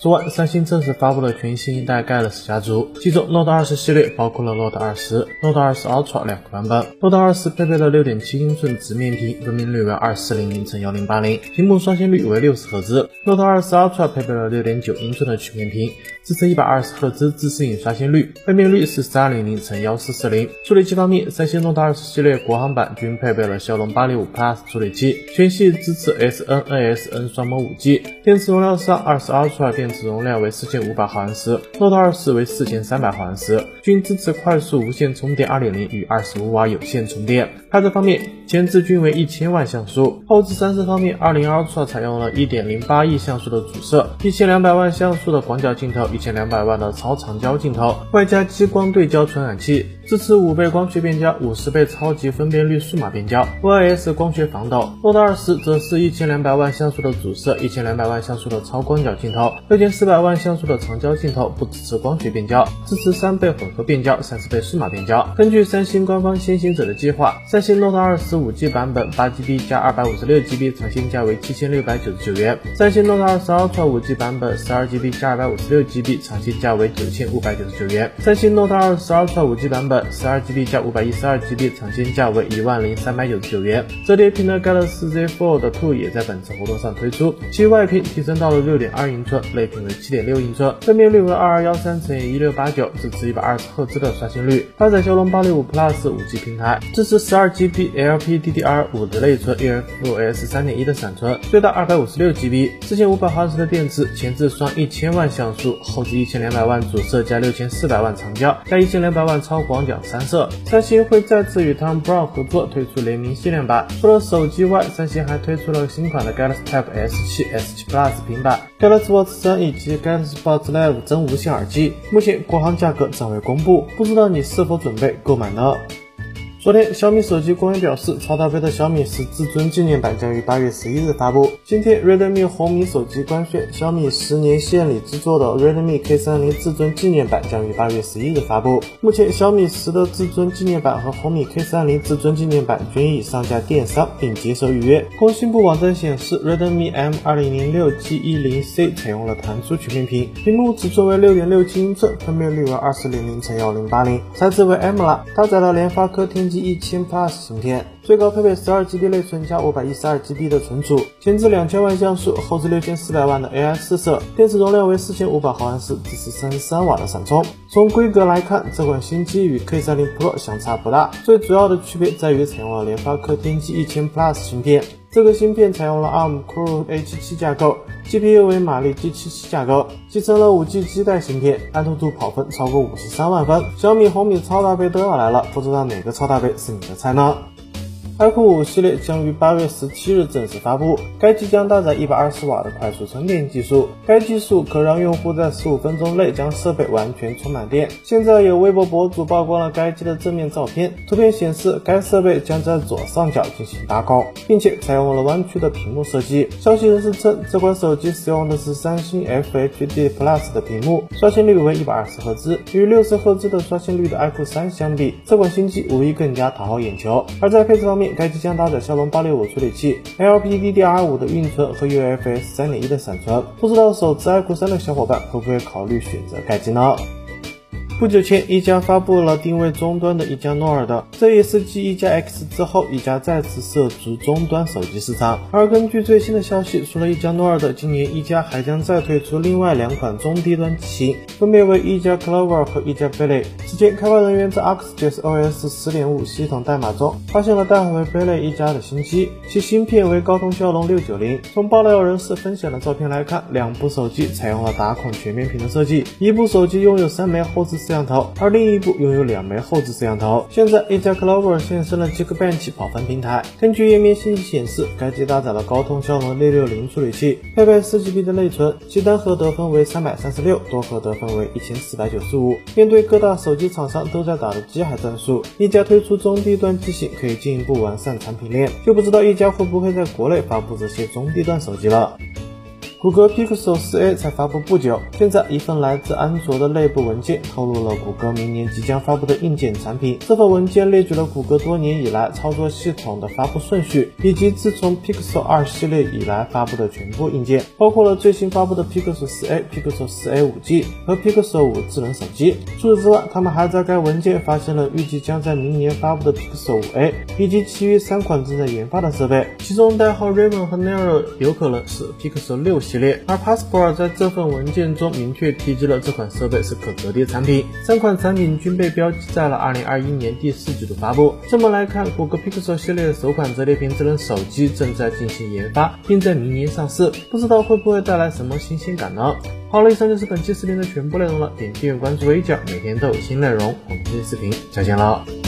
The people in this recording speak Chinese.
昨晚，三星正式发布了全新一代 Galaxy 家族，其中 Note 20系列包括了 Note 20、Note 20 Ultra 两个版本。Note 20配备了6.7英寸直面屏，分辨率为2400乘1080，屏幕刷新率为60赫兹。Note 20 Ultra 配备了6.9英寸的曲面屏，支持120赫兹自适应刷新率，分辨率是4200乘1440。处理器方面，三星 Note 20系列国行版均配备了骁龙865 Plus 处理器，全系支持 SN-ASN 双模 5G。电池容量上，20 Ultra 电电池容量为四千五百毫安时，Note 20为四千三百毫安时，均支持快速无线充电2.0与25瓦有线充电。拍照方面，前置均为一千万像素。后置三摄方面，20 Ultra 采用了一点零八亿像素的主摄，一千两百万像素的广角镜头，一千两百万的超长焦镜头，外加激光对焦传感器。支持五倍光学变焦、五十倍超级分辨率数码变焦、OIS 光学防抖。Note 20则是一千两百万像素的主摄，一千两百万像素的超广角镜头，六千四百万像素的长焦镜头，不支持光学变焦，支持三倍混合变焦、三十倍数码变焦。根据三星官方先行者的计划，三星 Note 20 5G 版本八 GB 加二百五十六 GB 长新价为七千六百九十九元；三星 Note 20 Ultra 5G 版本十二 GB 加二百五十六 GB 长新价为九千五百九十九元；三星 Note 20 Ultra 5G 版本十二 GB 加五百一十二 GB，厂新价为一万零三百九十九元。折叠屏的 Galaxy Z Fold 2也在本次活动上推出，其外屏提升到了六点二英寸，内屏为七点六英寸，分辨率为二二幺三乘以一六八九，支持一百二十赫兹的刷新率。搭载骁龙八六五 Plus 五 G 平台，支持十二 GB LPDDR5 的内存，UFS 三点一的闪存，最大二百五十六 GB，四千五百毫安时的电池，前置双一千万像素，后置一千两百万主摄加六千四百万长焦加一千两百万超广角三色。三星会再次与 Tom Brown 合作推出联名限量版。除了手机外，三星还推出了新款的 Galaxy Tab S7、S7 Plus 平板、Galaxy Watch 三以及 Galaxy Watch Live 真无线耳机。目前国行价格暂未公布，不知道你是否准备购买呢？昨天，小米手机官员表示，超大杯的小米十至尊纪念版将于八月十一日发布。今天，Redmi 红米手机官宣，小米十年线里制作的 Redmi K30 至尊纪念版将于八月十一日发布。目前，小米十的至尊纪念版和红米 K30 至尊纪念版均已上架电商并接受预约。工信部网站显示，Redmi M2006 G10C 采用了弹出曲面屏，屏幕尺寸为六点六七英寸，分辨率为二四零零乘幺零八零，材质为 AMOLED，搭载了联发科天玑。机一千 Plus 芯片，最高配备十二 GB 内存加五百一十二 GB 的存储，前置两千万像素，后置六千四百万的 AI 四摄，电池容量为四千五百毫安时，支持三十三瓦的闪充。从规格来看，这款新机与 K 三零 Pro 相差不大，最主要的区别在于采用了联发科天玑一千 Plus 芯片。这个芯片采用了 ARM Core A77 架构，GPU 为马力 G77 架构，集成了 5G 基带芯片，安兔兔跑分超过五十三万分。小米红米超大杯都要来了，不知道哪个超大杯是你的菜呢？iQOO 5系列将于八月十七日正式发布，该机将搭载一百二十瓦的快速充电技术，该技术可让用户在十五分钟内将设备完全充满电。现在有微博博主曝光了该机的正面照片，图片显示该设备将在左上角进行打孔，并且采用了弯曲的屏幕设计。消息人士称，这款手机使用的是三星 FHD Plus 的屏幕，刷新率为一百二十赫兹，与六十赫兹的刷新率的 iQOO 3相比，这款新机无疑更加讨好眼球。而在配置方面，该机将搭载骁龙八六五处理器，LPDDR5 的运存和 UFS 三点一的闪存。不知道手持 iQOO 3的小伙伴会不会考虑选择该机呢？不久前，一加发布了定位终端的一加诺尔的，这也是继一加 X 之后，一加再次涉足终端手机市场。而根据最新的消息，除了一加诺尔的，今年一加还将再推出另外两款中低端机型，分别为一加 Clover 和一加 Billy。此前，开发人员在 ArcGIS OS 十点五系统代码中发现了代号为 Billy 一加的新机，其芯片为高通骁龙六九零。从爆料人士分享的照片来看，两部手机采用了打孔全面屏的设计，一部手机拥有三枚后置。摄像头，而另一部拥有两枚后置摄像头。现在，一加 Clover 现身了 Geekbench 跑分平台。根据页面信息显示，该机搭载了高通骁龙六六零处理器，配备四 GB 的内存，其单核得分为三百三十六，多核得分为一千四百九十五。面对各大手机厂商都在打的机海战术，一加推出中低端机型，可以进一步完善产品链。就不知道一加会不会在国内发布这些中低端手机了。谷歌 Pixel 4a 才发布不久，现在一份来自安卓的内部文件透露了谷歌明年即将发布的硬件产品。这份文件列举了谷歌多年以来操作系统的发布顺序，以及自从 Pixel 2系列以来发布的全部硬件，包括了最新发布的 Pixel 4a、Pixel 4a 5G 和 Pixel 5智能手机。除此之外，他们还在该文件发现了预计将在明年发布的 Pixel 5a 以及其余三款正在研发的设备，其中代号 Raven 和 Nero 有可能是 Pixel 6系列，而 Passport 在这份文件中明确提及了这款设备是可折叠产品。三款产品均被标记在了2021年第四季度发布。这么来看，谷歌 Pixel 系列的首款折叠屏智能手机正在进行研发，并在明年上市，不知道会不会带来什么新鲜感呢？好了，以上就是本期视频的全部内容了，点订阅关注微教，每天都有新内容。我们下期视频再见了。